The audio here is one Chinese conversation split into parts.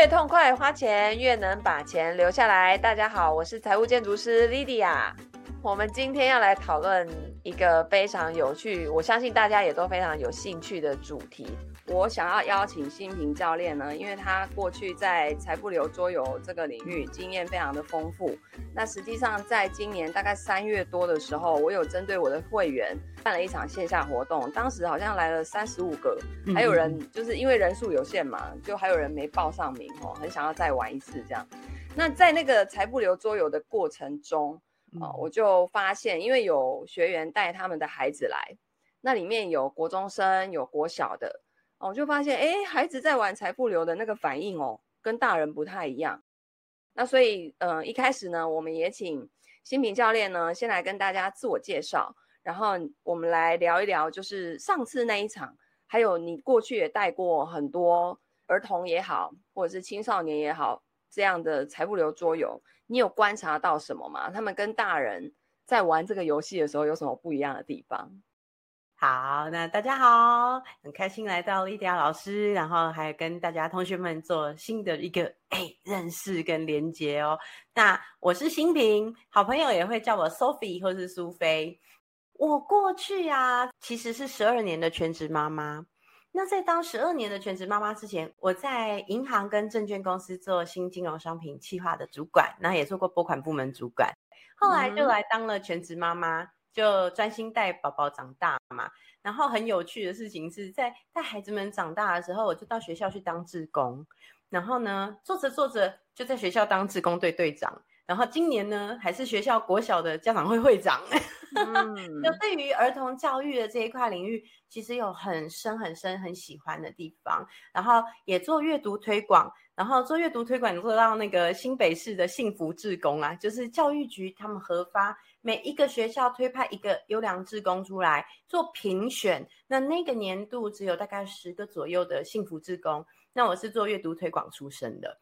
越痛快花钱，越能把钱留下来。大家好，我是财务建筑师 Lydia。我们今天要来讨论一个非常有趣，我相信大家也都非常有兴趣的主题。我想要邀请新平教练呢，因为他过去在财富流桌游这个领域经验非常的丰富。那实际上在今年大概三月多的时候，我有针对我的会员办了一场线下活动，当时好像来了三十五个，还有人就是因为人数有限嘛，就还有人没报上名哦，很想要再玩一次这样。那在那个财富流桌游的过程中啊，我就发现，因为有学员带他们的孩子来，那里面有国中生，有国小的。我就发现，哎，孩子在玩财富流的那个反应哦，跟大人不太一样。那所以，呃，一开始呢，我们也请新平教练呢，先来跟大家自我介绍，然后我们来聊一聊，就是上次那一场，还有你过去也带过很多儿童也好，或者是青少年也好，这样的财富流桌游，你有观察到什么吗？他们跟大人在玩这个游戏的时候有什么不一样的地方？好，那大家好，很开心来到 Lydia 老师，然后还跟大家同学们做新的一个哎认识跟连接哦。那我是新平，好朋友也会叫我 Sophie 或是苏菲。我过去啊，其实是十二年的全职妈妈。那在当十二年的全职妈妈之前，我在银行跟证券公司做新金融商品企划的主管，那也做过拨款部门主管，后来就来当了全职妈妈。就专心带宝宝长大嘛，然后很有趣的事情是在带孩子们长大的时候，我就到学校去当志工，然后呢，做着做着就在学校当志工队队长，然后今年呢，还是学校国小的家长会会长。嗯，就对于儿童教育的这一块领域，其实有很深很深很喜欢的地方，然后也做阅读推广，然后做阅读推广做到那个新北市的幸福志工啊，就是教育局他们核发。每一个学校推派一个优良志工出来做评选，那那个年度只有大概十个左右的幸福志工。那我是做阅读推广出身的。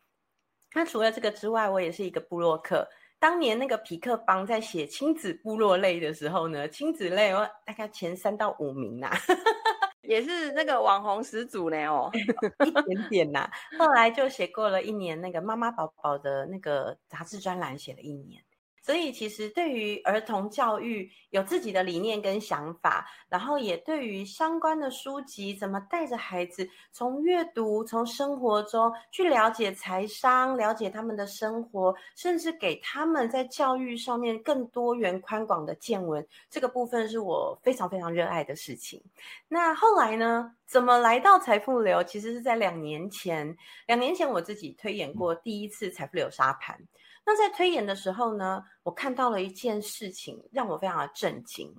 那除了这个之外，我也是一个部落客。当年那个皮克邦在写亲子部落类的时候呢，亲子类我大概前三到五名呐、啊，也是那个网红始祖呢哦，一点点呐、啊。后来就写过了一年那个妈妈宝宝的那个杂志专栏，写了一年。所以，其实对于儿童教育有自己的理念跟想法，然后也对于相关的书籍，怎么带着孩子从阅读、从生活中去了解财商，了解他们的生活，甚至给他们在教育上面更多元宽广的见闻，这个部分是我非常非常热爱的事情。那后来呢？怎么来到财富流？其实是在两年前，两年前我自己推演过第一次财富流沙盘。那在推演的时候呢，我看到了一件事情，让我非常的震惊。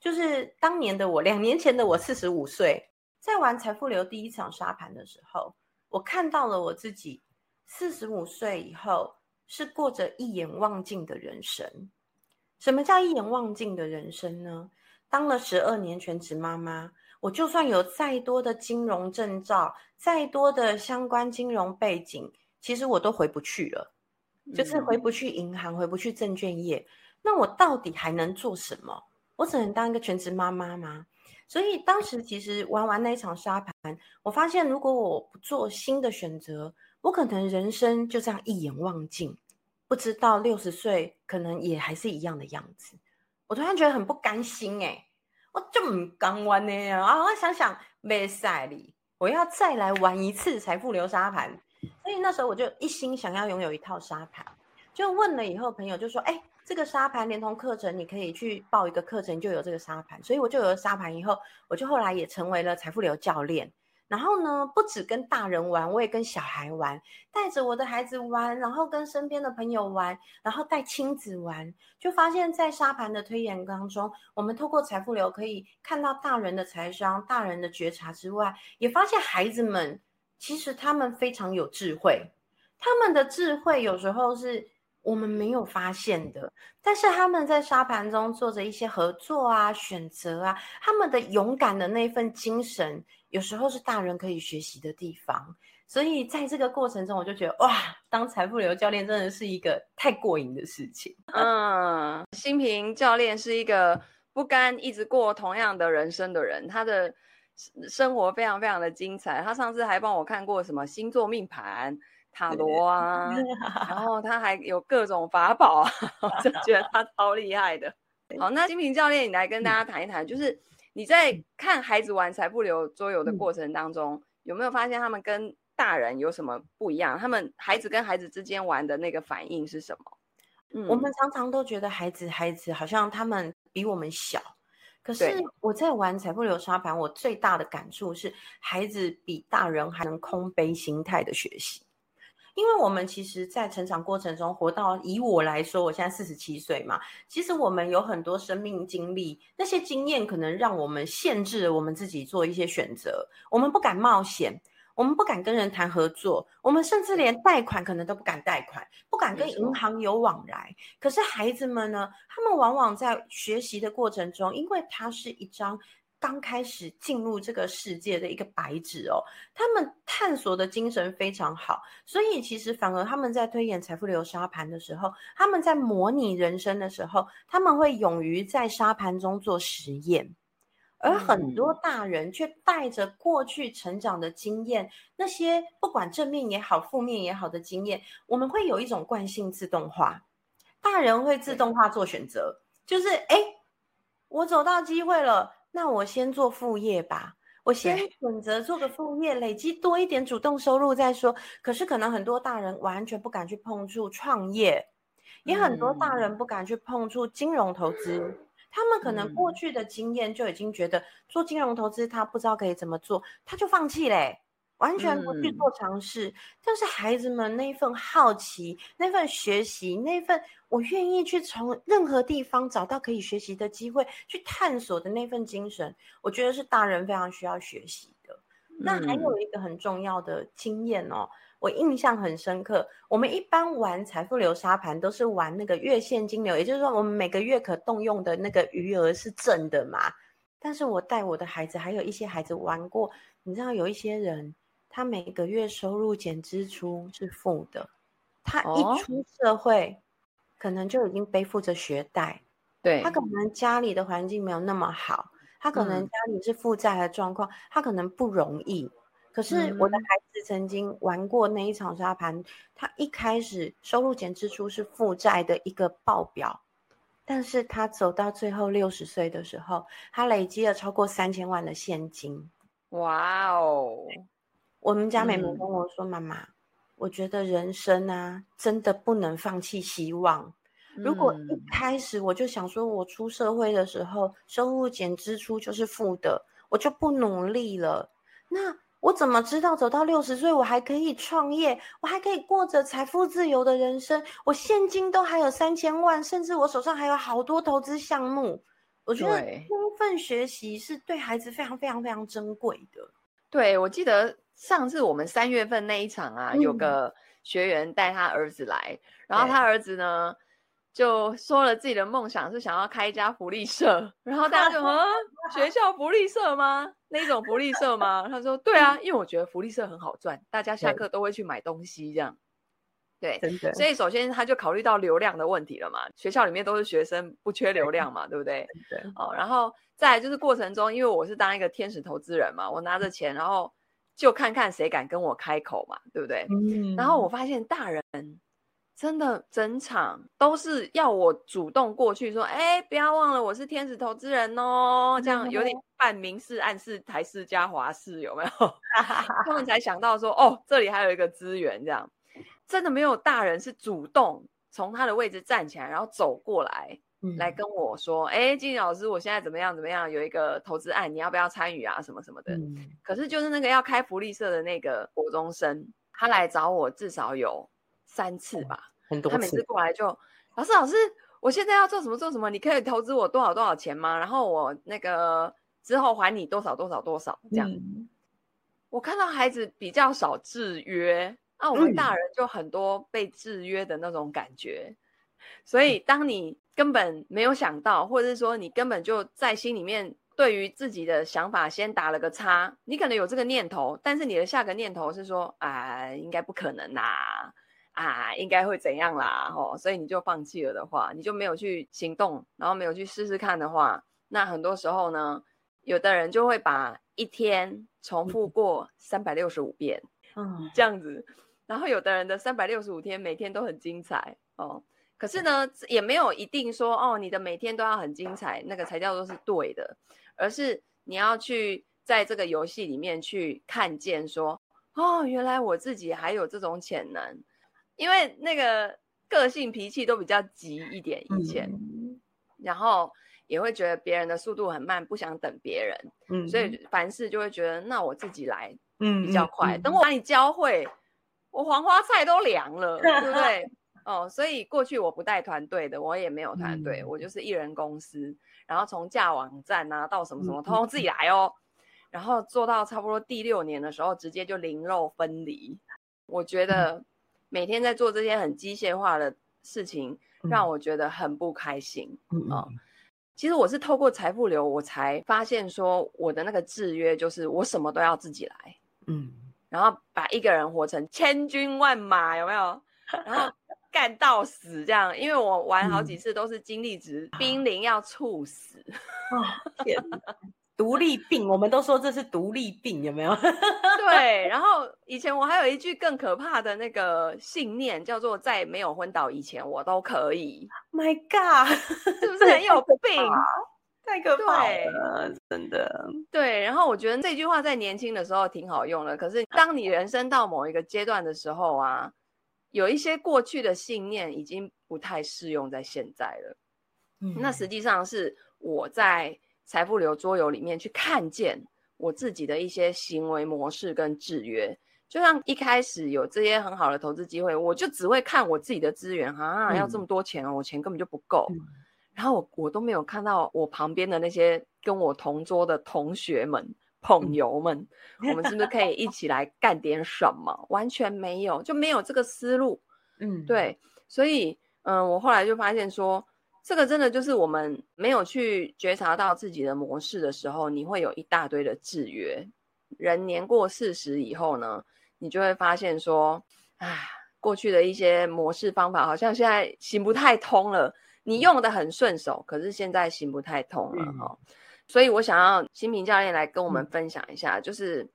就是当年的我，两年前的我，四十五岁，在玩财富流第一场沙盘的时候，我看到了我自己四十五岁以后是过着一眼望尽的人生。什么叫一眼望尽的人生呢？当了十二年全职妈妈，我就算有再多的金融证照，再多的相关金融背景，其实我都回不去了。就是回不去银行，回不去证券业，那我到底还能做什么？我只能当一个全职妈妈吗？所以当时其实玩完那一场沙盘，我发现如果我不做新的选择，我可能人生就这样一眼望尽，不知道六十岁可能也还是一样的样子。我突然觉得很不甘心哎、欸，我就唔甘玩呢啊！我想想，没赛里，我要再来玩一次财富流沙盘。所以那时候我就一心想要拥有一套沙盘，就问了以后，朋友就说：“哎，这个沙盘连同课程，你可以去报一个课程，就有这个沙盘。”所以我就有了沙盘以后，我就后来也成为了财富流教练。然后呢，不止跟大人玩，我也跟小孩玩，带着我的孩子玩，然后跟身边的朋友玩，然后带亲子玩，就发现，在沙盘的推演当中，我们透过财富流可以看到大人的财商、大人的觉察之外，也发现孩子们。其实他们非常有智慧，他们的智慧有时候是我们没有发现的，但是他们在沙盘中做着一些合作啊、选择啊，他们的勇敢的那份精神，有时候是大人可以学习的地方。所以在这个过程中，我就觉得哇，当财富流教练真的是一个太过瘾的事情。嗯，新平教练是一个不甘一直过同样的人生的人，他的。生活非常非常的精彩。他上次还帮我看过什么星座命盘，塔罗啊，然后他还有各种法宝啊，我 就觉得他超厉害的。好，那金平教练，你来跟大家谈一谈，就是你在看孩子玩财富流桌游的过程当中，有没有发现他们跟大人有什么不一样？他们孩子跟孩子之间玩的那个反应是什么？嗯，我们常常都觉得孩子孩子好像他们比我们小，可是我在玩财富流沙盘，我最大的感触是孩子比大人还能空杯心态的学习。因为我们其实，在成长过程中活到，以我来说，我现在四十七岁嘛，其实我们有很多生命经历，那些经验可能让我们限制了我们自己做一些选择，我们不敢冒险，我们不敢跟人谈合作，我们甚至连贷款可能都不敢贷款，不敢跟银行有往来。可是孩子们呢，他们往往在学习的过程中，因为它是一张。刚开始进入这个世界的一个白纸哦，他们探索的精神非常好，所以其实反而他们在推演财富流沙盘的时候，他们在模拟人生的时候，他们会勇于在沙盘中做实验，而很多大人却带着过去成长的经验，那些不管正面也好、负面也好的经验，我们会有一种惯性自动化，大人会自动化做选择，就是哎，我走到机会了。那我先做副业吧，我先选择做个副业，累积多一点主动收入再说。可是可能很多大人完全不敢去碰触创业，也很多大人不敢去碰触金融投资。他们可能过去的经验就已经觉得做金融投资他不知道可以怎么做，他就放弃嘞。完全不去做尝试，嗯，但是孩子们那份好奇、那份学习、那份我愿意去从任何地方找到可以学习的机会去探索的那份精神，我觉得是大人非常需要学习的。嗯。那还有一个很重要的经验哦，我印象很深刻。我们一般玩财富流沙盘都是玩那个月现金流，也就是说我们每个月可动用的那个余额是正的嘛。但是我带我的孩子，还有一些孩子玩过，你知道有一些人。他每个月收入减支出是负的，他一出社会，可能就已经背负着学贷。对，他可能家里的环境没有那么好，他可能家里是负债的状况，他可能不容易。可是我的孩子曾经玩过那一场沙盘，他一开始收入减支出是负债的一个报表，但是他走到最后六十岁的时候，他累积了超过三千万的现金。哇哦！我们家妹妹跟我说：“嗯、妈妈，我觉得人生啊，真的不能放弃希望。如果一开始我就想说，我出社会的时候收入减支出就是负的，我就不努力了。那我怎么知道走到六十岁我还可以创业，我还可以过着财富自由的人生？我现金都还有三千万，甚至我手上还有好多投资项目。我觉得充分学习是对孩子非常非常非常珍贵的。对，我记得。”上次我们三月份那一场啊，嗯、有个学员带他儿子来，然后他儿子呢就说了自己的梦想是想要开一家福利社，然后大家就 啊学校福利社吗？那种福利社吗？他说对啊，因为我觉得福利社很好赚，大家下课都会去买东西这样。对，对，所以首先他就考虑到流量的问题了嘛，学校里面都是学生，不缺流量嘛，对，对不对？对。哦，然后再来就是过程中，因为我是当一个天使投资人嘛，我拿着钱，然后。就看看谁敢跟我开口嘛，对不对？嗯。然后我发现大人真的整场都是要我主动过去说：“哎，不要忘了我是天使投资人哦。”这样有点 半明示暗示台式加华式，有没有？他们才想到说：“哦，这里还有一个资源。”这样真的没有大人是主动从他的位置站起来，然后走过来。来跟我说，哎，金老师，我现在怎么样？怎么样？有一个投资案，你要不要参与啊？什么什么的。嗯。可是就是那个要开福利社的那个国中生，他来找我至少有三次吧，很多次。他每次过来就，老师，老师，我现在要做什么做什么？你可以投资我多少多少钱吗？然后我那个之后还你多少多少多少这样。嗯。我看到孩子比较少制约，那我们大人就很多被制约的那种感觉。嗯。所以当你根本没有想到，或者是说你根本就在心里面对于自己的想法先打了个叉，你可能有这个念头，但是你的下个念头是说啊，应该不可能啦，啊，应该会怎样啦，吼，所以你就放弃了的话，你就没有去行动，然后没有去试试看的话，那很多时候呢，有的人就会把一天重复过三百六十五遍，嗯，这样子。然后有的人的三百六十五天每天都很精彩哦。可是呢，也没有一定说哦，你的每天都要很精彩，那个才叫做是对的，而是你要去在这个游戏里面去看见说，哦，原来我自己还有这种潜能，因为那个个性脾气都比较急一点以前，嗯、然后也会觉得别人的速度很慢，不想等别人，嗯，所以凡事就会觉得那我自己来，嗯，比较快，嗯嗯嗯、等我把你教会，我黄花菜都凉了，对不对？哦，所以过去我不带团队的，我也没有团队，嗯、我就是一人公司，然后从架网站啊到什么什么，通通自己来哦。嗯、然后做到差不多第六年的时候，直接就零肉分离。我觉得每天在做这些很机械化的事情，嗯、让我觉得很不开心。嗯、哦，其实我是透过财富流，我才发现说我的那个制约就是我什么都要自己来。嗯，然后把一个人活成千军万马，有没有？然后。干到死这样，因为我玩好几次都是精力值濒临要猝死。哦，天哪，独立病，我们都说这是独立病，有没有？对。然后以前我还有一句更可怕的那个信念，叫做在没有昏倒以前，我都可以。My God，是不是 很有病？太可怕了，真的。对。然后我觉得这句话在年轻的时候挺好用的，可是当你人生到某一个阶段的时候啊。有一些过去的信念已经不太适用在现在了。嗯，那实际上是我在财富流桌游里面去看见我自己的一些行为模式跟制约。就像一开始有这些很好的投资机会，我就只会看我自己的资源啊，要这么多钱哦，我钱根本就不够。嗯，然后我我都没有看到我旁边的那些跟我同桌的同学们。朋友们，我们是不是可以一起来干点什么？完全没有，就没有这个思路。嗯，对，所以，嗯、呃，我后来就发现说，这个真的就是我们没有去觉察到自己的模式的时候，你会有一大堆的制约。人年过四十以后呢，你就会发现说，啊，过去的一些模式方法好像现在行不太通了。你用的很顺手，可是现在行不太通了哈。嗯所以我想要新平教练来跟我们分享一下，嗯、就是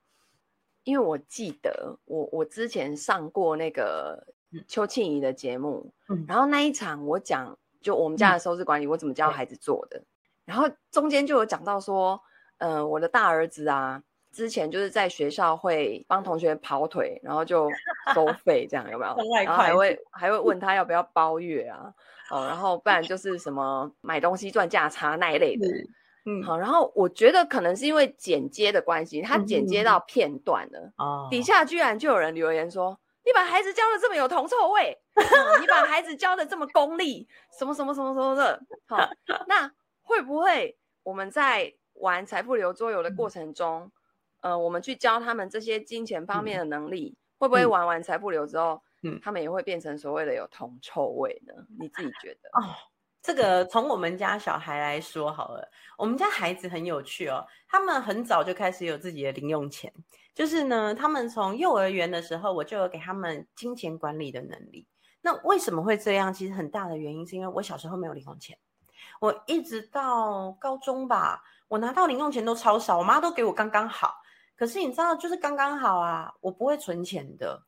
因为我记得我我之前上过那个邱庆怡的节目，嗯、然后那一场我讲就我们家的收支管理，我怎么教孩子做的，嗯、然后中间就有讲到说，呃，我的大儿子啊，之前就是在学校会帮同学跑腿，然后就收 费这样有没有？然后还会还会问他要不要包月啊，哦，然后不然就是什么买东西赚价差那一类的。嗯嗯，好，然后我觉得可能是因为剪接的关系，他剪接到片段了，哦、嗯，底下居然就有人留言说：“你把孩子教的这么有铜臭味，嗯、你把孩子教的这么功利，什么什么什么什么的。”好，那会不会我们在玩财富流桌游的过程中，嗯、呃，我们去教他们这些金钱方面的能力，嗯、会不会玩完财富流之后，嗯，他们也会变成所谓的有铜臭味呢？你自己觉得？哦。这个从我们家小孩来说好了，我们家孩子很有趣哦，他们很早就开始有自己的零用钱，就是呢，他们从幼儿园的时候，我就有给他们金钱管理的能力。那为什么会这样？其实很大的原因是因为我小时候没有零用钱，我一直到高中吧，我拿到零用钱都超少，我妈都给我刚刚好。可是你知道，就是刚刚好啊，我不会存钱的，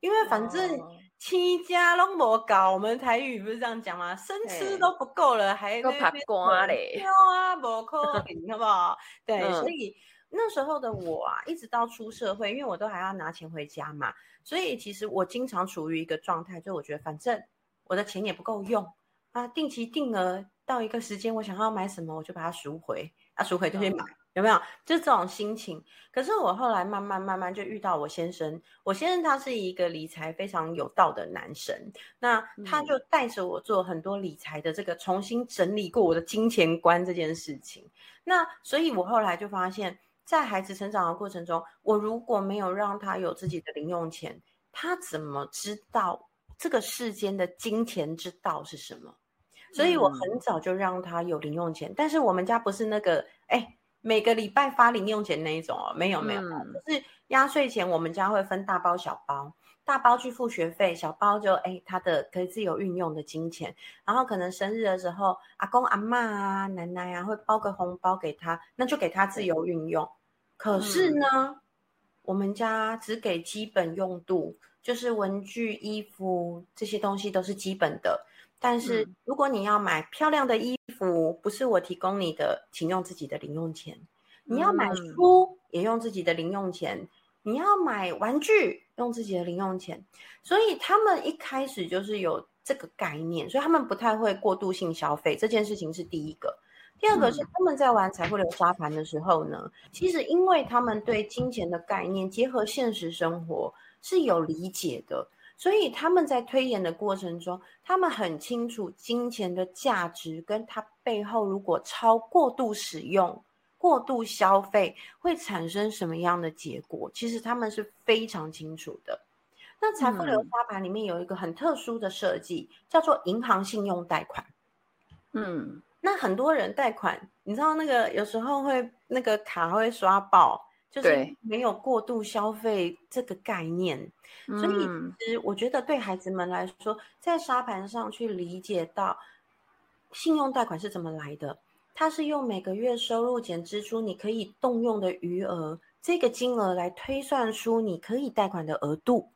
因为反正。哦七家拢无够，我们台语不是这样讲吗？生吃都不够了，还够拍瓜嘞，啊，无可能，好不好？对，嗯、所以那时候的我啊，一直到出社会，因为我都还要拿钱回家嘛，所以其实我经常处于一个状态，就我觉得反正我的钱也不够用啊，定期定额到一个时间，我想要买什么，我就把它赎回，啊，赎回就去买。嗯有没有？就这种心情。可是我后来慢慢慢慢就遇到我先生，我先生他是一个理财非常有道的男神，那他就带着我做很多理财的这个重新整理过我的金钱观这件事情。那所以我后来就发现，在孩子成长的过程中，我如果没有让他有自己的零用钱，他怎么知道这个世间的金钱之道是什么？所以我很早就让他有零用钱，但是我们家不是那个哎。每个礼拜发零用钱那一种哦，没有没有，嗯、就是压岁钱，我们家会分大包小包，大包去付学费，小包就哎他的可以自由运用的金钱，然后可能生日的时候，阿公阿妈啊、奶奶啊会包个红包给他，那就给他自由运用。可是呢，嗯、我们家只给基本用度，就是文具、衣服这些东西都是基本的。但是如果你要买漂亮的衣服，不是我提供你的，请用自己的零用钱。你要买书，也用自己的零用钱。你要买玩具，用自己的零用钱。所以他们一开始就是有这个概念，所以他们不太会过度性消费。这件事情是第一个。第二个是他们在玩财富流沙盘的时候呢，其实因为他们对金钱的概念结合现实生活是有理解的。所以他们在推演的过程中，他们很清楚金钱的价值，跟它背后如果超过度使用、过度消费会产生什么样的结果，其实他们是非常清楚的。那财富流沙盘里面有一个很特殊的设计，嗯、叫做银行信用贷款。嗯，那很多人贷款，你知道那个有时候会那个卡会刷爆。就是没有过度消费这个概念，所以其实我觉得对孩子们来说，在沙盘上去理解到信用贷款是怎么来的，它是用每个月收入减支出你可以动用的余额这个金额来推算出你可以贷款的额度，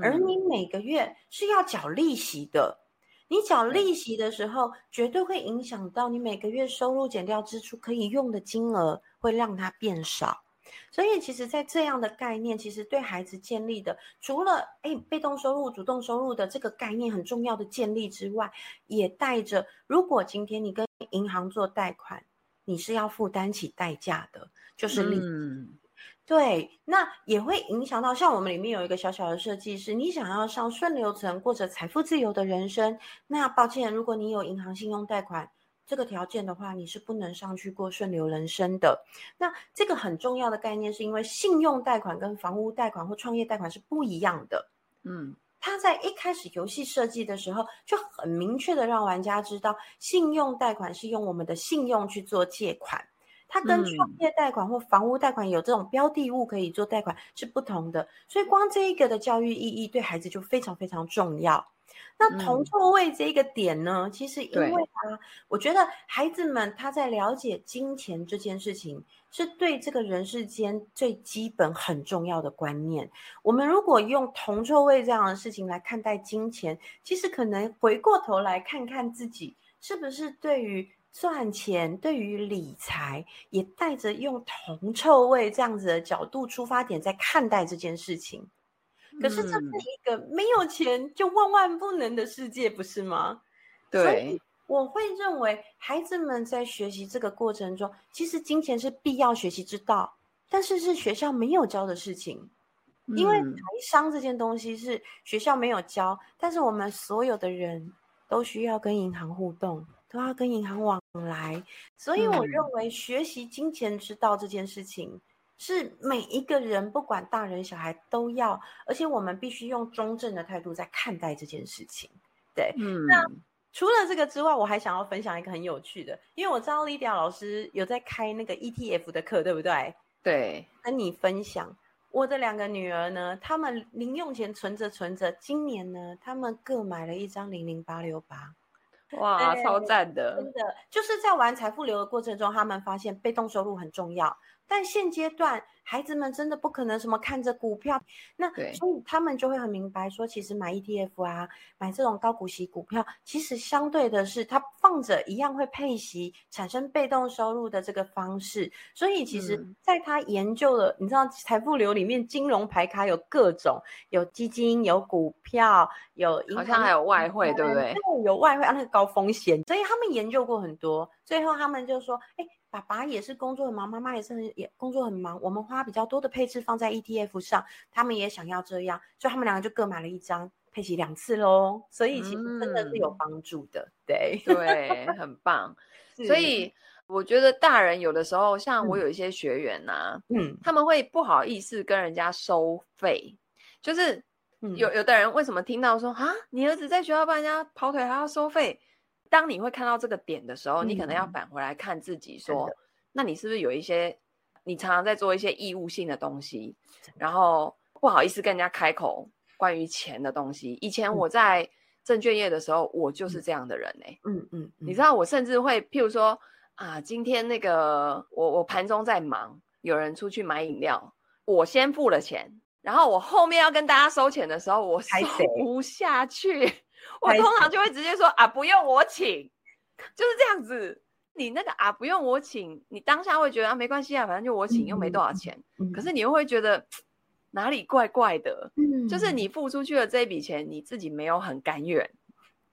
而你每个月是要缴利息的，你缴利息的时候绝对会影响到你每个月收入减掉支出可以用的金额会让它变少。所以，其实，在这样的概念，其实对孩子建立的，除了诶被动收入、主动收入的这个概念很重要的建立之外，也带着，如果今天你跟银行做贷款，你是要负担起代价的，就是利。嗯、对，那也会影响到，像我们里面有一个小小的设计是，你想要上顺流层或者财富自由的人生，那抱歉，如果你有银行信用贷款。这个条件的话，你是不能上去过顺流人生的。那这个很重要的概念，是因为信用贷款跟房屋贷款或创业贷款是不一样的。嗯，他在一开始游戏设计的时候，就很明确的让玩家知道，信用贷款是用我们的信用去做借款，它跟创业贷款或房屋贷款有这种标的物可以做贷款是不同的。所以光这一个的教育意义对孩子就非常非常重要。那铜臭味这个点呢？嗯、其实因为啊，我觉得孩子们他在了解金钱这件事情，是对这个人世间最基本很重要的观念。我们如果用铜臭味这样的事情来看待金钱，其实可能回过头来看看自己，是不是对于赚钱、对于理财，也带着用铜臭味这样子的角度出发点在看待这件事情。可是这是一个没有钱就万万不能的世界，不是吗？对，我会认为孩子们在学习这个过程中，其实金钱是必要学习之道，但是是学校没有教的事情。因为财商这件东西是学校没有教，但是我们所有的人都需要跟银行互动，都要跟银行往来，所以我认为学习金钱之道这件事情。是每一个人，不管大人小孩都要，而且我们必须用中正的态度在看待这件事情。对，嗯，那除了这个之外，我还想要分享一个很有趣的，因为我知道 Lydia 老师有在开那个 ETF 的课，对不对？对，跟你分享，我的两个女儿呢，她们零用钱存着存着，今年呢，她们各买了一张零零八六八，哇，超赞的！真的，就是在玩财富流的过程中，他们发现被动收入很重要。但现阶段，孩子们真的不可能什么看着股票，那所以他们就会很明白说，其实买 ETF 啊，买这种高股息股票，其实相对的是，它放着一样会配息，产生被动收入的这个方式。所以其实，在他研究了，嗯、你知道财富流里面金融牌卡有各种，有基金，有股票，有银行，好像还有外汇，对不对？有外汇啊，那个高风险，所以他们研究过很多，最后他们就说，哎。爸爸也是工作很忙，妈妈也是很也工作很忙。我们花比较多的配置放在 ETF 上，他们也想要这样，所以他们两个就各买了一张，配齐两次喽。所以其实真的是有帮助的，嗯、对对，很棒。所以我觉得大人有的时候，像我有一些学员呐、啊，嗯，他们会不好意思跟人家收费，就是有有的人为什么听到说啊，你儿子在学校帮人家跑腿还要收费？当你会看到这个点的时候，你可能要返回来看自己，说，嗯、那你是不是有一些你常常在做一些义务性的东西，然后不好意思跟人家开口关于钱的东西？以前我在证券业的时候，我就是这样的人呢、欸。嗯嗯，嗯嗯你知道，我甚至会譬如说啊，今天那个我我盘中在忙，有人出去买饮料，我先付了钱。然后我后面要跟大家收钱的时候，我收不下去，我通常就会直接说啊，不用我请，就是这样子。你那个啊，不用我请，你当下会觉得啊，没关系啊，反正就我请，又没多少钱。嗯、可是你又会觉得哪里怪怪的，嗯、就是你付出去的这一笔钱，你自己没有很甘愿。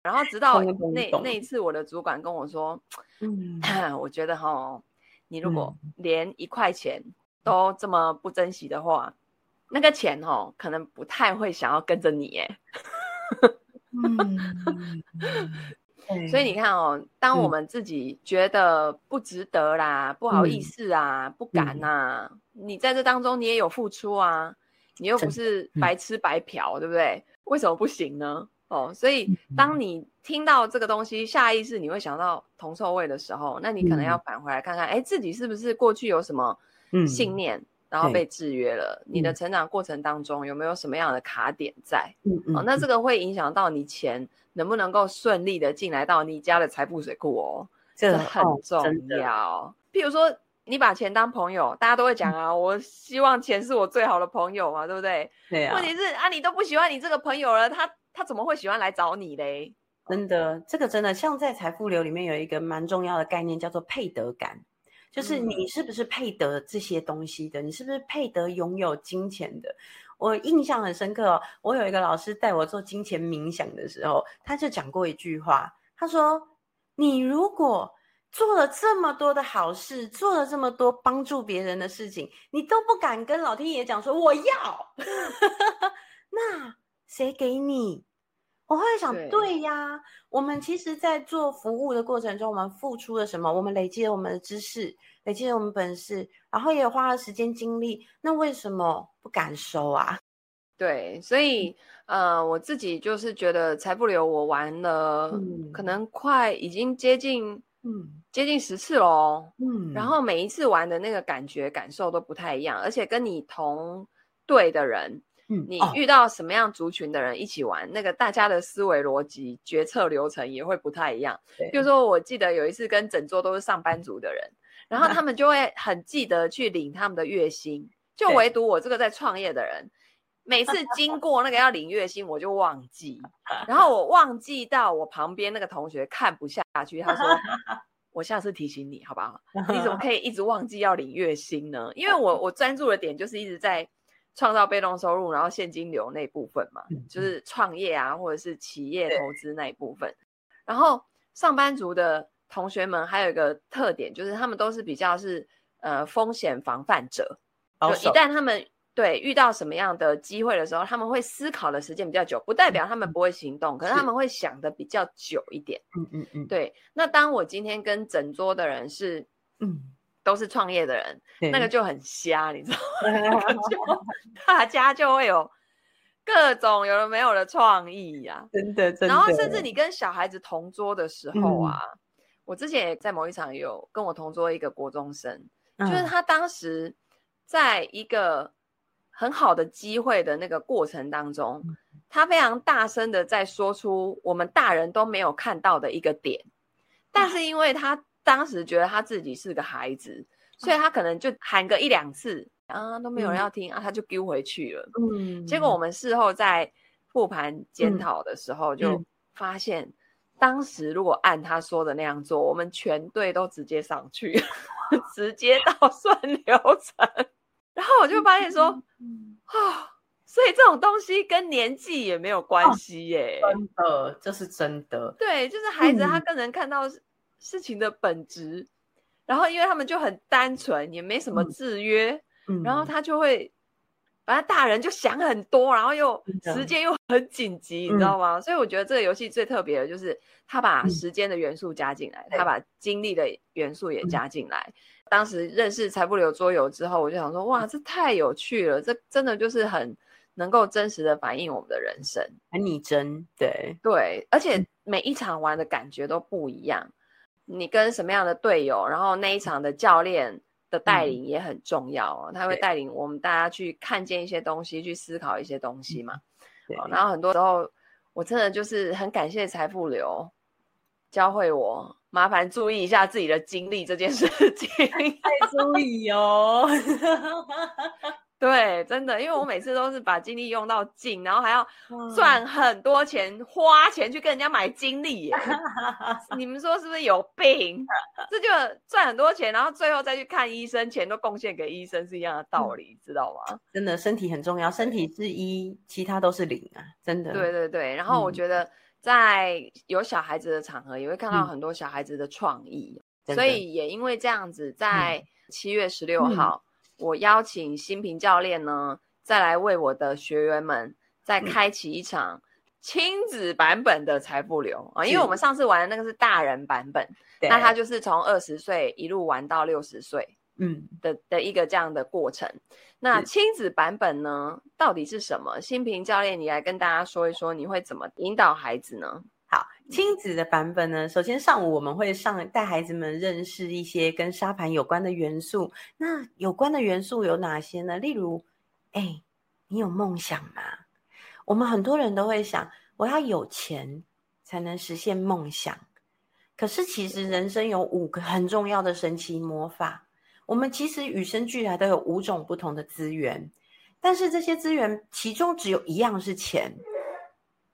然后直到那那一次，我的主管跟我说，嗯，我觉得哈，你如果连一块钱都这么不珍惜的话，嗯、那个钱哈，可能不太会想要跟着你耶。嗯 所以你看哦，当我们自己觉得不值得啦、嗯、不好意思啊、嗯、不敢呐、你在这当中你也有付出啊，你又不是白吃白嫖，嗯、对不对？为什么不行呢？哦，所以当你听到这个东西，下意识你会想到铜臭味的时候，那你可能要返回来看看，哎、嗯，自己是不是过去有什么信念，嗯、然后被制约了？嗯、你的成长过程当中有没有什么样的卡点在？嗯嗯，哦，那这个会影响到你钱。能不能够顺利的进来到你家的财富水库哦？这很重要。譬如说，你把钱当朋友，大家都会讲啊，我希望钱是我最好的朋友嘛，对不对？对啊。问题是啊，你都不喜欢你这个朋友了，他他怎么会喜欢来找你嘞？真的，这个真的像在财富流里面有一个蛮重要的概念，叫做配得感，就是你是不是配得这些东西的？你是不是配得拥有金钱的？我印象很深刻哦，我有一个老师带我做金钱冥想的时候，他就讲过一句话，他说：“你如果做了这么多的好事，做了这么多帮助别人的事情，你都不敢跟老天爷讲说我要，那谁给你？”我会想，对，呀，我们其实，在做服务的过程中，我们付出了什么？我们累积了我们的知识，累积了我们本事，然后也花了时间精力，那为什么不敢收啊？对，所以，嗯、呃，我自己就是觉得财不流我玩了，嗯、可能快已经接近，嗯，接近十次喽。嗯，然后每一次玩的那个感觉感受都不太一样，而且跟你同队的人。你遇到什么样族群的人一起玩，那个大家的思维逻辑、决策流程也会不太一样。对比如说，我记得有一次跟整桌都是上班族的人，然后他们就会很记得去领他们的月薪，就唯独我这个在创业的人，每次经过那个要领月薪，我就忘记，然后我忘记到我旁边那个同学看不下去，他说：“我下次提醒你，好不好？你怎么可以一直忘记要领月薪呢？因为我我专注的点就是一直在。”创造被动收入，然后现金流那部分嘛，嗯、就是创业啊，或者是企业投资那一部分。然后上班族的同学们还有一个特点，就是他们都是比较是呃风险防范者，就一旦他们对遇到什么样的机会的时候，他们会思考的时间比较久，不代表他们不会行动，嗯、可是他们会想的比较久一点。嗯嗯嗯，对。那当我今天跟整桌的人是嗯。都是创业的人，那个就很瞎，你知道吗？就 大家就会有各种有的没有的创意呀、啊，真的。真的。然后甚至你跟小孩子同桌的时候啊，嗯、我之前也在某一场有跟我同桌一个国中生，嗯、就是他当时在一个很好的机会的那个过程当中，嗯、他非常大声的在说出我们大人都没有看到的一个点，但是因为他。当时觉得他自己是个孩子，所以他可能就喊个一两次啊，都没有人要听、嗯、啊，他就丢回去了。嗯，结果我们事后在复盘检讨的时候，就发现，嗯、当时如果按他说的那样做，我们全队都直接上去，直接到 算流程。然后我就发现说，啊、嗯哦，所以这种东西跟年纪也没有关系耶，真的，这是真的。对，就是孩子他更能看到。事情的本质，然后因为他们就很单纯，也没什么制约，嗯、然后他就会，反正大人就想很多，然后又时间又很紧急，嗯、你知道吗？所以我觉得这个游戏最特别的就是他把时间的元素加进来，嗯、他把精力的元素也加进来。嗯、当时认识财富流桌游之后，我就想说，哇，这太有趣了，这真的就是很能够真实的反映我们的人生，很拟真，对。对，而且每一场玩的感觉都不一样。你跟什么样的队友，然后那一场的教练的带领也很重要哦，嗯、他会带领我们大家去看见一些东西，去思考一些东西嘛。对，然后很多时候我真的就是很感谢财富流教会我，麻烦注意一下自己的精力这件事情，太注意哦。对，真的，因为我每次都是把精力用到尽，然后还要赚很多钱，嗯、花钱去跟人家买精力耶。你们说是不是有病？这就赚很多钱，然后最后再去看医生，钱都贡献给医生是一样的道理，嗯、知道吗？真的，身体很重要，身体是一，其他都是零啊，真的。对对对，然后我觉得在有小孩子的场合，也会看到很多小孩子的创意，嗯、所以也因为这样子，在七月十六号。嗯我邀请新平教练呢，再来为我的学员们再开启一场亲子版本的财富流啊！因为我们上次玩的那个是大人版本，那他就是从二十岁一路玩到六十岁，嗯的的一个这样的过程。那亲子版本呢，到底是什么？新平教练，你来跟大家说一说，你会怎么引导孩子呢？好，亲子的版本呢，首先上午我们会上带孩子们认识一些跟沙盘有关的元素。那有关的元素有哪些呢？例如，哎，你有梦想吗？我们很多人都会想，我要有钱才能实现梦想。可是其实人生有五个很重要的神奇魔法。我们其实与生俱来都有五种不同的资源，但是这些资源其中只有一样是钱。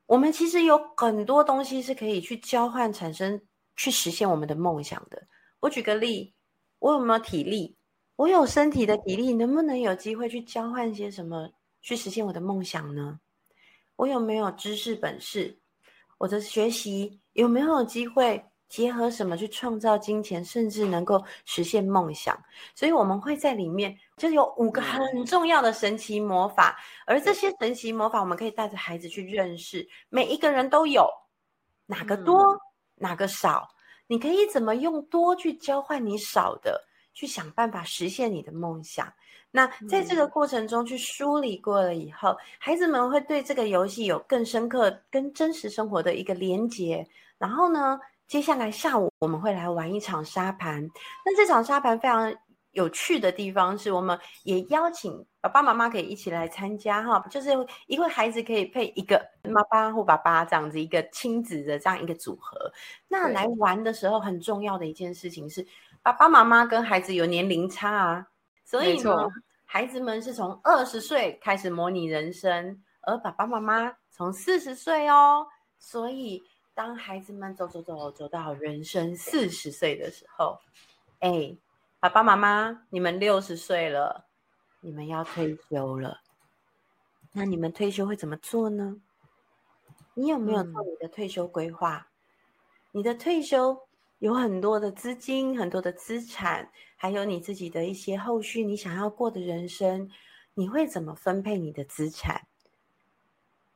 我们其实有很多东西是可以去交换、产生、去实现我们的梦想的。我举个例，我有没有体力？我有身体的体力，能不能有机会去交换些什么，去实现我的梦想呢？我有没有知识本事？我的学习有没有机会？结合什么去创造金钱，甚至能够实现梦想？所以我们会在里面就有五个很重要的神奇魔法，而这些神奇魔法，我们可以带着孩子去认识。每一个人都有哪个多，哪个少？你可以怎么用多去交换你少的，去想办法实现你的梦想？那在这个过程中去梳理过了以后，孩子们会对这个游戏有更深刻、跟真实生活的一个连结。然后呢，接下来下午我们会来玩一场沙盘，那这场沙盘非常有趣的地方是，我们也邀请爸爸妈妈可以一起来参加哈，就是一个孩子可以配一个妈妈或爸爸这样子一个亲子的这样一个组合。那来玩的时候很重要的一件事情是，爸爸妈妈跟孩子有年龄差啊，所以呢，孩子们是从二十岁开始模拟人生，而爸爸妈妈从四十岁哦，所以。当孩子们走走走走到人生四十岁的时候，哎，爸爸妈妈，你们六十岁了，你们要退休了，那你们退休会怎么做呢？你有没有做你的退休规划？嗯、你的退休有很多的资金，很多的资产，还有你自己的一些后续，你想要过的人生，你会怎么分配你的资产？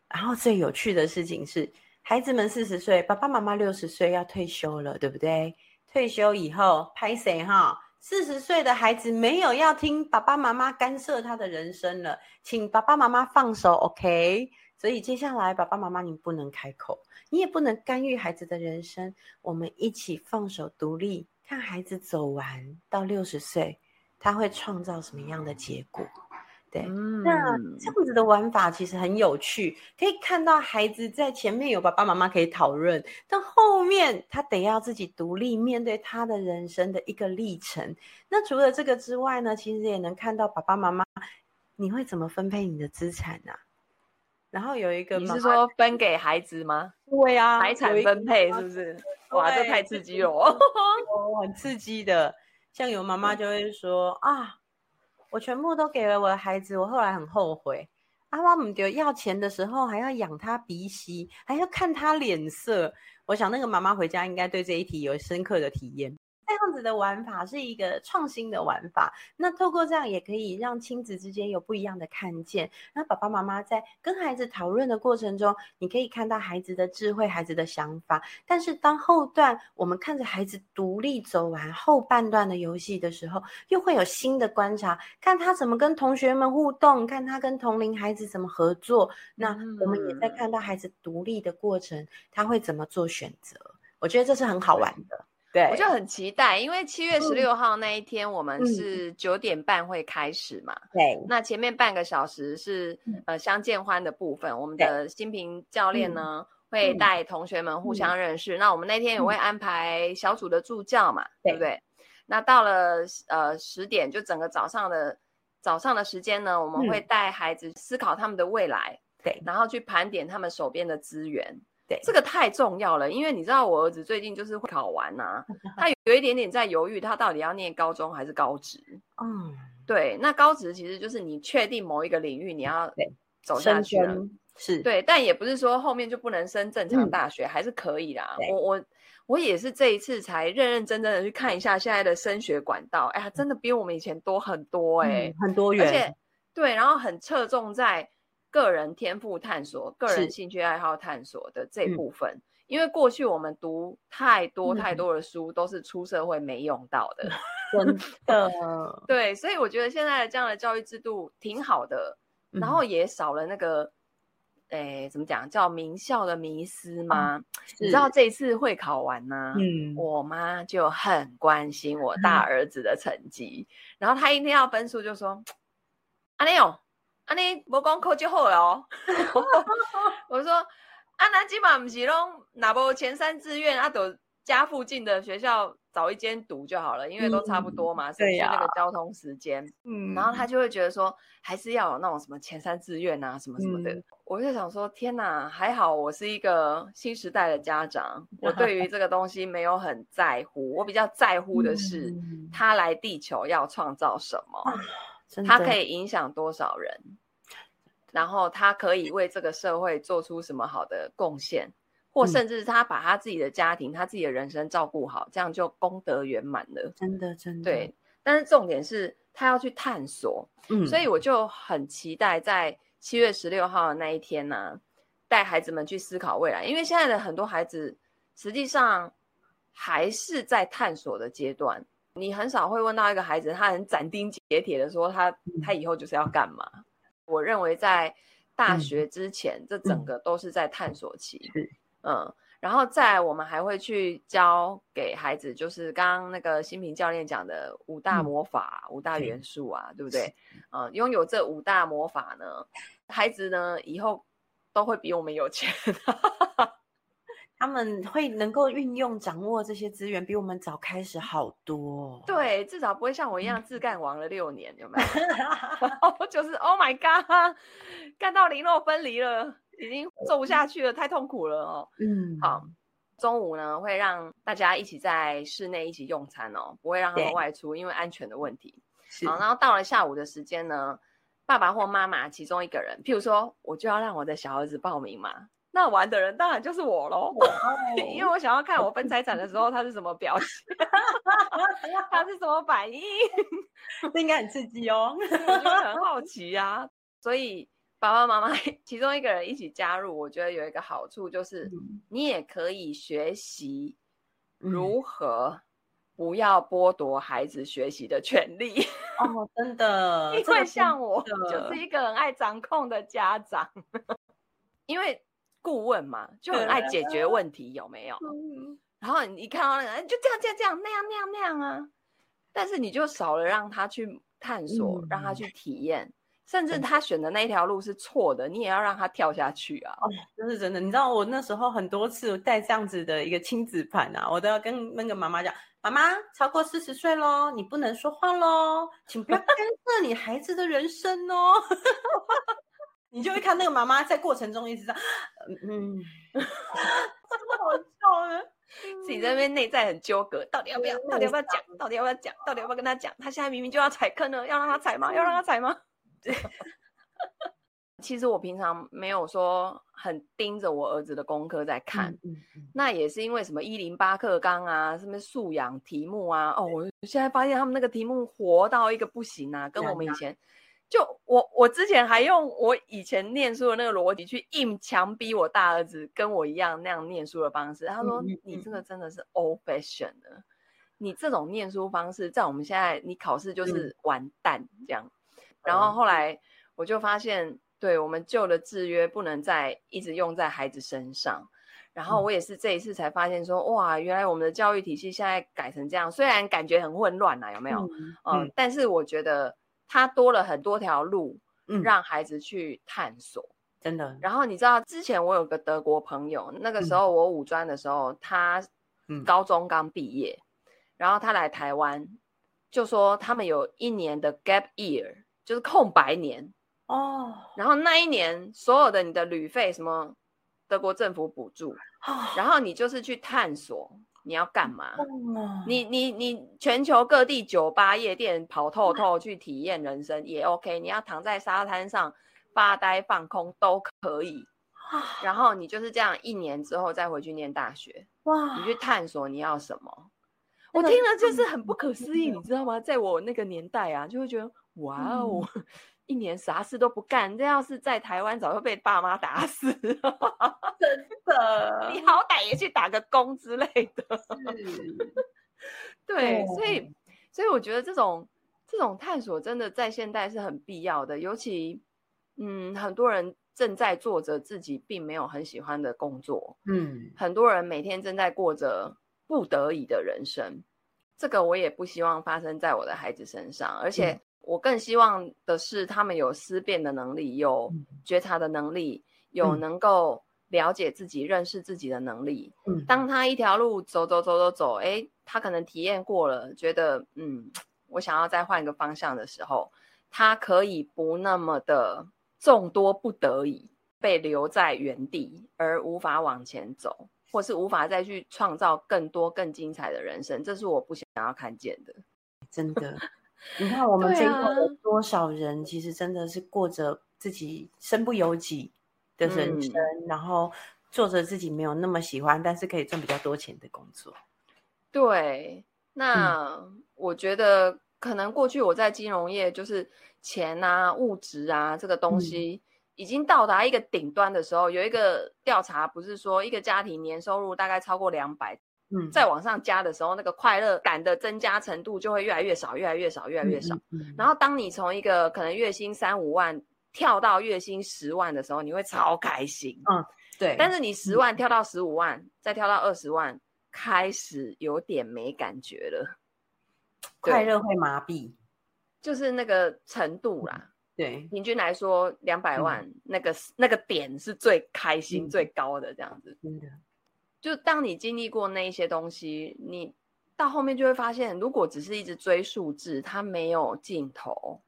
然后最有趣的事情是。孩子们四十岁，爸爸妈妈六十岁要退休了，对不对？退休以后拍谁哈？四十岁的孩子没有要听爸爸妈妈干涉他的人生了，请爸爸妈妈放手，OK？所以接下来爸爸妈妈你不能开口，你也不能干预孩子的人生，我们一起放手独立，看孩子走完到六十岁，他会创造什么样的结果？对，那这样子的玩法其实很有趣，可以看到孩子在前面有爸爸妈妈可以讨论，但后面他得要自己独立面对他的人生的一个历程。那除了这个之外呢，其实也能看到爸爸妈妈你会怎么分配你的资产呢、啊？然后有一个你是说分给孩子吗？对呀、啊，财产分配是不是？哇，这太刺激了哦，很刺激的。像有妈妈就会说啊。我全部都给了我的孩子，我后来很后悔。阿妈姆丢要钱的时候，还要养他鼻息，还要看他脸色。我想那个妈妈回家应该对这一题有深刻的体验。这样子的玩法是一个创新的玩法，那透过这样也可以让亲子之间有不一样的看见。那爸爸妈妈在跟孩子讨论的过程中，你可以看到孩子的智慧、孩子的想法。但是当后段我们看着孩子独立走完后半段的游戏的时候，又会有新的观察，看他怎么跟同学们互动，看他跟同龄孩子怎么合作。那我们也在看到孩子独立的过程，他会怎么做选择。我觉得这是很好玩的。对，我就很期待，因为七月十六号那一天，我们是九点半会开始嘛。对、嗯，那前面半个小时是呃相见欢的部分，我们的新平教练呢、嗯、会带同学们互相认识。嗯、那我们那天也会安排小组的助教嘛，对不对？那到了呃十点，就整个早上的早上的时间呢，我们会带孩子思考他们的未来，对，然后去盘点他们手边的资源。对，这个太重要了，因为你知道我儿子最近就是会考完呐、啊，他有一点点在犹豫，他到底要念高中还是高职。嗯，对，那高职其实就是你确定某一个领域你要走下去了，是对，但也不是说后面就不能升正常大学，嗯、还是可以啦。我我我也是这一次才认认真真的去看一下现在的升学管道，哎呀，真的比我们以前多很多哎、欸嗯，很多元，而且对，然后很侧重在。个人天赋探索、个人兴趣爱好探索的这部分，嗯、因为过去我们读太多太多的书，都是出社会没用到的，真的。对，所以我觉得现在的这样的教育制度挺好的，嗯、然后也少了那个，诶，怎么讲叫名校的迷思吗？嗯、你知道这一次会考完呢，嗯，我妈就很关心我大 儿子的成绩，嗯、然后他一定要分数就说：“ 阿牛。”啊，你无讲考就好了哦。我说，啊，那基本不是拢拿不前三志愿，啊，都家附近的学校找一间读就好了，因为都差不多嘛，省去、嗯、那个交通时间。嗯，然后他就会觉得说，还是要有那种什么前三志愿啊，什么什么的。嗯、我就想说，天哪，还好我是一个新时代的家长，我对于这个东西没有很在乎，我比较在乎的是他来地球要创造什么。他可以影响多少人，然后他可以为这个社会做出什么好的贡献，或甚至他把他自己的家庭、嗯、他自己的人生照顾好，这样就功德圆满了。真的，真的。对，但是重点是他要去探索，嗯，所以我就很期待在七月十六号的那一天呢、啊，带孩子们去思考未来，因为现在的很多孩子实际上还是在探索的阶段。你很少会问到一个孩子，他很斩钉截铁的说他他以后就是要干嘛。嗯、我认为在大学之前，嗯、这整个都是在探索期。嗯，嗯，然后再我们还会去教给孩子，就是刚刚那个新平教练讲的五大魔法、嗯、五大元素啊，对，对不对？嗯，拥有这五大魔法呢，孩子呢以后都会比我们有钱。他们会能够运用、掌握这些资源，比我们早开始好多。对，至少不会像我一样自干亡了六年，有没有？就是 Oh my God，干到零落分离了，已经做不下去了，太痛苦了哦。嗯，好，中午呢会让大家一起在室内一起用餐哦，不会让他们外出，因为安全的问题。好，然后到了下午的时间呢，爸爸或妈妈其中一个人，譬如说，我就要让我的小儿子报名嘛。那玩的人当然就是我喽，因为我想要看我分财产的时候他是什么表情，他是什么反应，这应该很刺激哦，我就很好奇啊。所以爸爸妈妈其中一个人一起加入，我觉得有一个好处就是，你也可以学习如何不要剥夺孩子学习的权利。哦，真的，因为像我就是一个很爱掌控的家长，因为。顾问嘛，就很爱解决问题，有没有？嗯、然后你一看到那个人，就这样这样这样那样那样那样啊，但是你就少了让他去探索，嗯、让他去体验，甚至他选的那一条路是错的，你也要让他跳下去啊！哦，这是真的。你知道我那时候很多次带这样子的一个亲子盘啊，我都要跟那个妈妈讲：妈妈超过四十岁喽，你不能说话喽，请不要干涉你孩子的人生哦。你就会看那个妈妈在过程中一直在，嗯嗯，好笑呢，自己在那边内在很纠葛，到底要不要，到底要不要讲，到底要不要讲，到底要不要跟他讲？他现在明明就要踩坑了，要让他踩吗？要让他踩吗？对，其实我平常没有说很盯着我儿子的功课在看，嗯嗯、那也是因为什么一零八课纲啊，什么素养题目啊，哦，我现在发现他们那个题目活到一个不行啊，跟我们以前。就我，我之前还用我以前念书的那个逻辑去硬强逼我大儿子跟我一样那样念书的方式。他说：“你这个真的是 old fashion 的，你这种念书方式在我们现在，你考试就是完蛋这样。”然后后来我就发现，对我们旧的制约不能再一直用在孩子身上。然后我也是这一次才发现说，哇，原来我们的教育体系现在改成这样，虽然感觉很混乱啊，有没有？嗯，但是我觉得。他多了很多条路，嗯。让孩子去探索，嗯、真的。然后你知道，之前我有个德国朋友，那个时候我五专的时候，嗯、他高中刚毕业，嗯、然后他来台湾，就说他们有一年的 gap year，就是空白年哦，然后那一年所有的你的旅费什么德国政府补助，哦、然后你就是去探索你要干嘛，哦、你你你全球各地酒吧夜店跑透透去体验人生也 OK，你要躺在沙滩上发呆放空都可以。然后你就是这样一年之后再回去念大学，哇！你去探索你要什么，我听了就是很不可思议，你知道吗？在我那个年代啊，就会觉得哇哦，一年啥事都不干，这要是在台湾早就被爸妈打死了，真 的。你好歹也去打个工之类的。对，所以所以我觉得这种这种探索真的在现代是很必要的，尤其嗯，很多人。正在做着自己并没有很喜欢的工作，嗯，很多人每天正在过着不得已的人生，这个我也不希望发生在我的孩子身上，而且我更希望的是他们有思辨的能力，有觉察的能力，有能够了解自己、认识自己的能力。嗯，当他一条路走走走走走，诶，他可能体验过了，觉得嗯，我想要再换一个方向的时候，他可以不那么的。众多不得已被留在原地，而无法往前走，或是无法再去创造更多更精彩的人生，这是我不想要看见的。真的，你看我们这一代有多少人，其实真的是过着自己身不由己的人生，嗯、然后做着自己没有那么喜欢，但是可以赚比较多钱的工作。对，那、嗯、我觉得可能过去我在金融业就是。钱啊，物质啊，这个东西已经到达一个顶端的时候，嗯、有一个调查不是说一个家庭年收入大概超过两百，嗯，再往上加的时候，那个快乐感的增加程度就会越来越少，越来越少，越来越少。嗯嗯、然后当你从一个可能月薪三五万跳到月薪十万的时候，你会超开心。嗯，对。但是你十万跳到十五万，嗯、再跳到二十万，开始有点没感觉了，快乐会麻痹。就是那个程度啦，对，平均来说，两百万、嗯、那个那个点是最开心、嗯、最高的这样子。真的，就当你经历过那一些东西，你到后面就会发现，如果只是一直追数字，它没有尽头。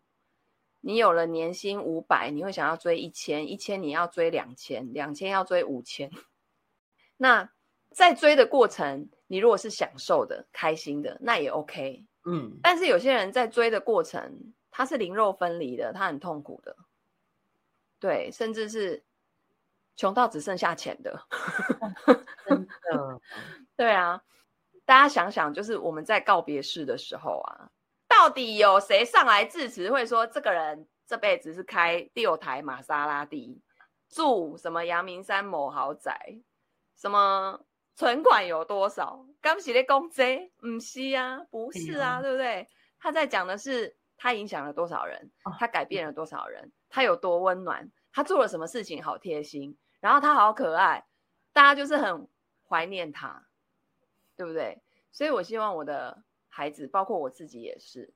你有了年薪五百，你会想要追一千，一千你要追两千，两千要追五千。那在追的过程，你如果是享受的、开心的，那也 OK。嗯，但是有些人在追的过程，他是灵肉分离的，他很痛苦的，对，甚至是穷到只剩下钱的，真的，对啊，大家想想，就是我们在告别式的时候啊，到底有谁上来致辞，会说这个人这辈子是开六台玛莎拉蒂，住什么阳明山某豪宅，什么？存款有多少？刚是在讲这，不是啊，不是啊，对不对？他在讲的是他影响了多少人，他改变了多少人，他有多温暖，他做了什么事情好贴心，然后他好可爱，大家就是很怀念他，对不对？所以我希望我的孩子，包括我自己也是，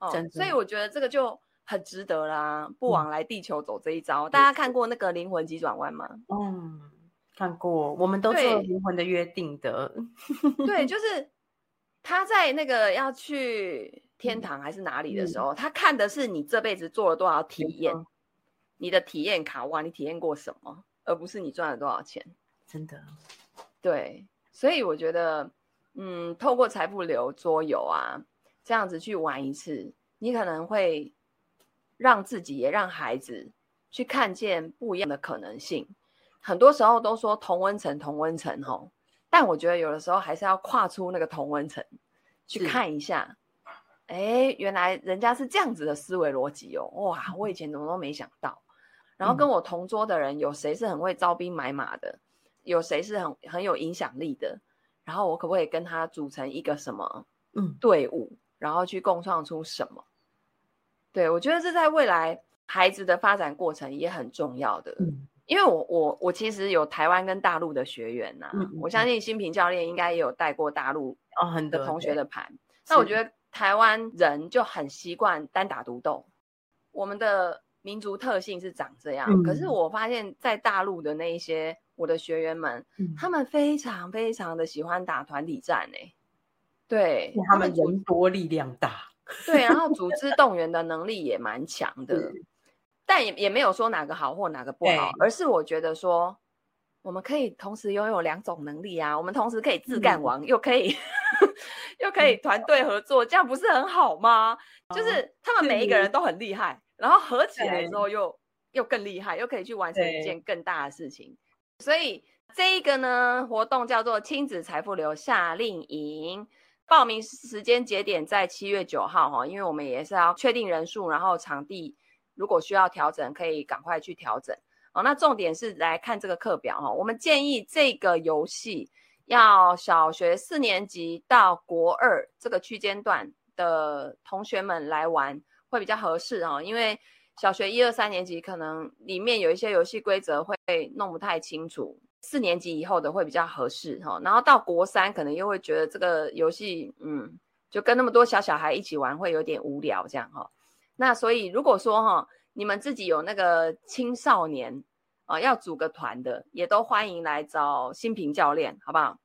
哦，所以我觉得这个就很值得啦，不枉来地球走这一遭。大家看过那个灵魂急转弯吗？嗯。看过，我们都做了灵魂的约定的。对，对，就是他在那个要去天堂还是哪里的时候，嗯、他看的是你这辈子做了多少体验，嗯、你的体验卡哇，你体验过什么，而不是你赚了多少钱。真的，对，所以我觉得，嗯，透过财富流桌游啊，这样子去玩一次，你可能会让自己也让孩子去看见不一样的可能性。很多时候都说同温层，同温层吼，但我觉得有的时候还是要跨出那个同温层，去看一下，哎，原来人家是这样子的思维逻辑哦，哇，我以前怎么都没想到。然后跟我同桌的人，有谁是很会招兵买马的？有谁是很很有影响力的？然后我可不可以跟他组成一个什么嗯队伍，嗯、然后去共创出什么？对，我觉得这在未来孩子的发展过程也很重要的。嗯因为我我我其实有台湾跟大陆的学员呐、啊，嗯嗯、我相信新平教练应该也有带过大陆哦很多同学的盘。哦、那我觉得台湾人就很习惯单打独斗，我们的民族特性是长这样。嗯、可是我发现，在大陆的那一些我的学员们，嗯、他们非常非常的喜欢打团体战诶。对，他们人多力量大。对，然后组 织动员的能力也蛮强的，但也也没有说哪个好或哪个不好，而是我觉得说，我们可以同时拥有两种能力啊，我们同时可以自干王，嗯、又可以又可以团队合作，这样不是很好吗？哦、就是他们每一个人都很厉害，然后合起来之后又又更厉害，又可以去完成一件更大的事情。所以这一个呢，活动叫做亲子财富流夏令营。报名时间节点在七月九号哈，因为我们也是要确定人数，然后场地如果需要调整，可以赶快去调整哦。那重点是来看这个课表哈，我们建议这个游戏要小学四年级到国二这个区间段的同学们来玩会比较合适哈，因为小学一二三年级可能里面有一些游戏规则会弄不太清楚。四年级以后的会比较合适哈，然后到国三可能又会觉得这个游戏，嗯，就跟那么多小小孩一起玩会有点无聊这样哈。那所以如果说哈，你们自己有那个青少年啊，要组个团的，也都欢迎来找新平教练，好不好？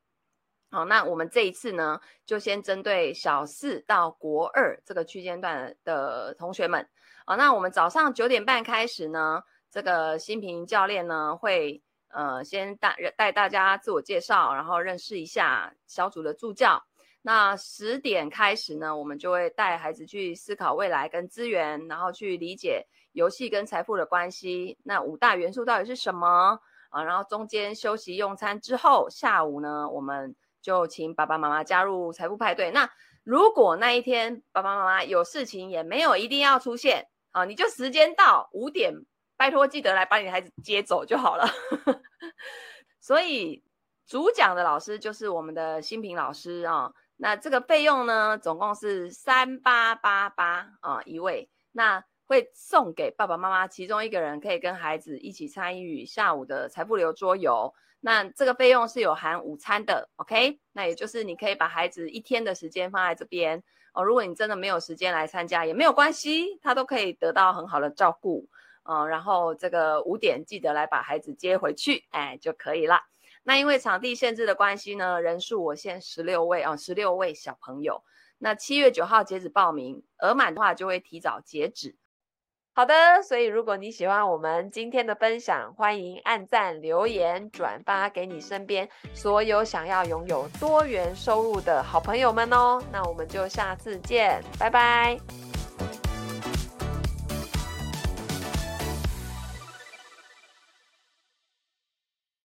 好，那我们这一次呢，就先针对小四到国二这个区间段的同学们，啊，那我们早上九点半开始呢，这个心屏教练呢会。呃，先带带大家自我介绍，然后认识一下小组的助教。那十点开始呢，我们就会带孩子去思考未来跟资源，然后去理解游戏跟财富的关系。那五大元素到底是什么啊？然后中间休息用餐之后，下午呢，我们就请爸爸妈妈加入财富派对。那如果那一天爸爸妈妈有事情，也没有一定要出现啊，你就时间到五点。拜托，记得来把你孩子接走就好了。所以主讲的老师就是我们的心屏老师啊、那这个费用呢，总共是三八八八啊一位。那会送给爸爸妈妈其中一个人，可以跟孩子一起参与下午的财富流桌游。那这个费用是有含午餐的，OK？那也就是你可以把孩子一天的时间放在这边哦。如果你真的没有时间来参加，也没有关系，他都可以得到很好的照顾。嗯，然后这个五点记得来把孩子接回去，哎，就可以了。那因为场地限制的关系呢，人数我限十六位啊，十六位小朋友。那七月九号截止报名，额满的话就会提早截止。好的，所以如果你喜欢我们今天的分享，欢迎按赞、留言、转发给你身边所有想要拥有多元收入的好朋友们哦。那我们就下次见，拜拜。